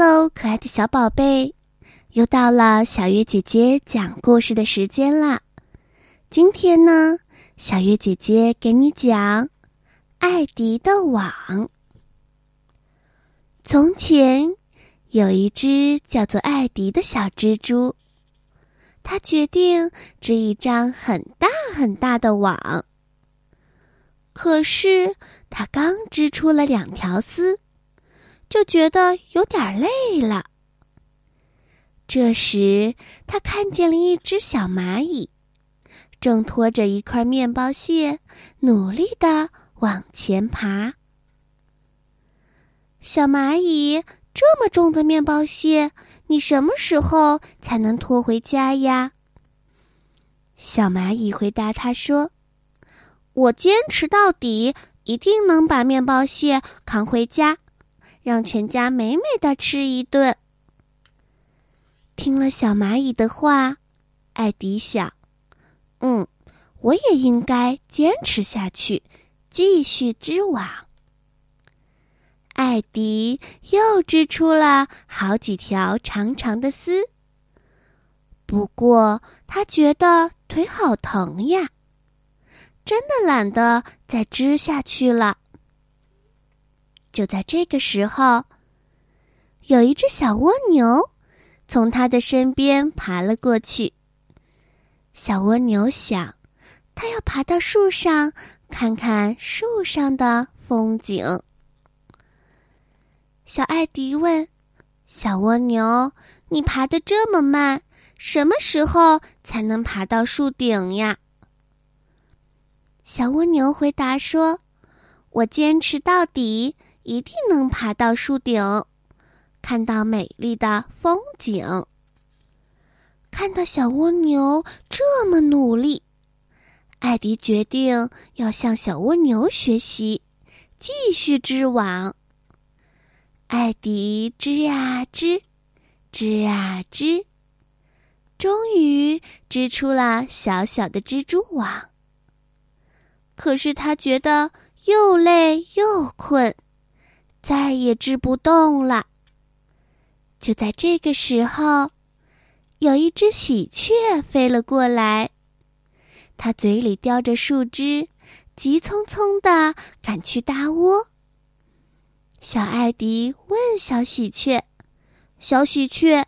喽，可爱的小宝贝，又到了小月姐姐讲故事的时间啦。今天呢，小月姐姐给你讲《艾迪的网》。从前有一只叫做艾迪的小蜘蛛，它决定织一张很大很大的网。可是，它刚织出了两条丝。就觉得有点累了。这时，他看见了一只小蚂蚁，正拖着一块面包屑，努力的往前爬。小蚂蚁，这么重的面包屑，你什么时候才能拖回家呀？小蚂蚁回答他说：“我坚持到底，一定能把面包屑扛回家。”让全家美美的吃一顿。听了小蚂蚁的话，艾迪想：“嗯，我也应该坚持下去，继续织网。”艾迪又织出了好几条长长的丝，不过他觉得腿好疼呀，真的懒得再织下去了。就在这个时候，有一只小蜗牛从他的身边爬了过去。小蜗牛想，它要爬到树上看看树上的风景。小艾迪问：“小蜗牛，你爬得这么慢，什么时候才能爬到树顶呀？”小蜗牛回答说：“我坚持到底。”一定能爬到树顶，看到美丽的风景。看到小蜗牛这么努力，艾迪决定要向小蜗牛学习，继续织网。艾迪织啊织，织啊织，终于织出了小小的蜘蛛网。可是他觉得又累又困。再也织不动了。就在这个时候，有一只喜鹊飞了过来，它嘴里叼着树枝，急匆匆的赶去搭窝。小艾迪问小喜鹊：“小喜鹊，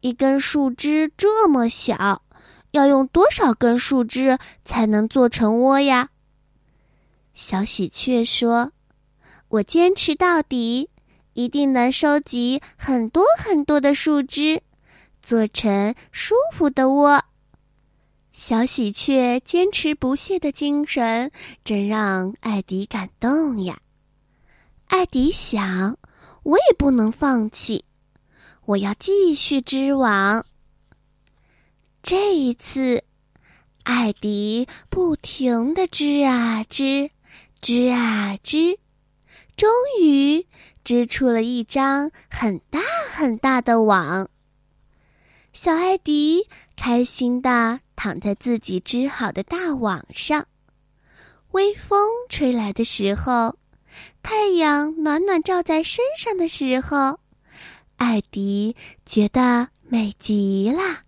一根树枝这么小，要用多少根树枝才能做成窝呀？”小喜鹊说。我坚持到底，一定能收集很多很多的树枝，做成舒服的窝。小喜鹊坚持不懈的精神，真让艾迪感动呀！艾迪想，我也不能放弃，我要继续织网。这一次，艾迪不停的织啊织，织啊织。终于织出了一张很大很大的网。小艾迪开心的躺在自己织好的大网上，微风吹来的时候，太阳暖暖照在身上的时候，艾迪觉得美极了。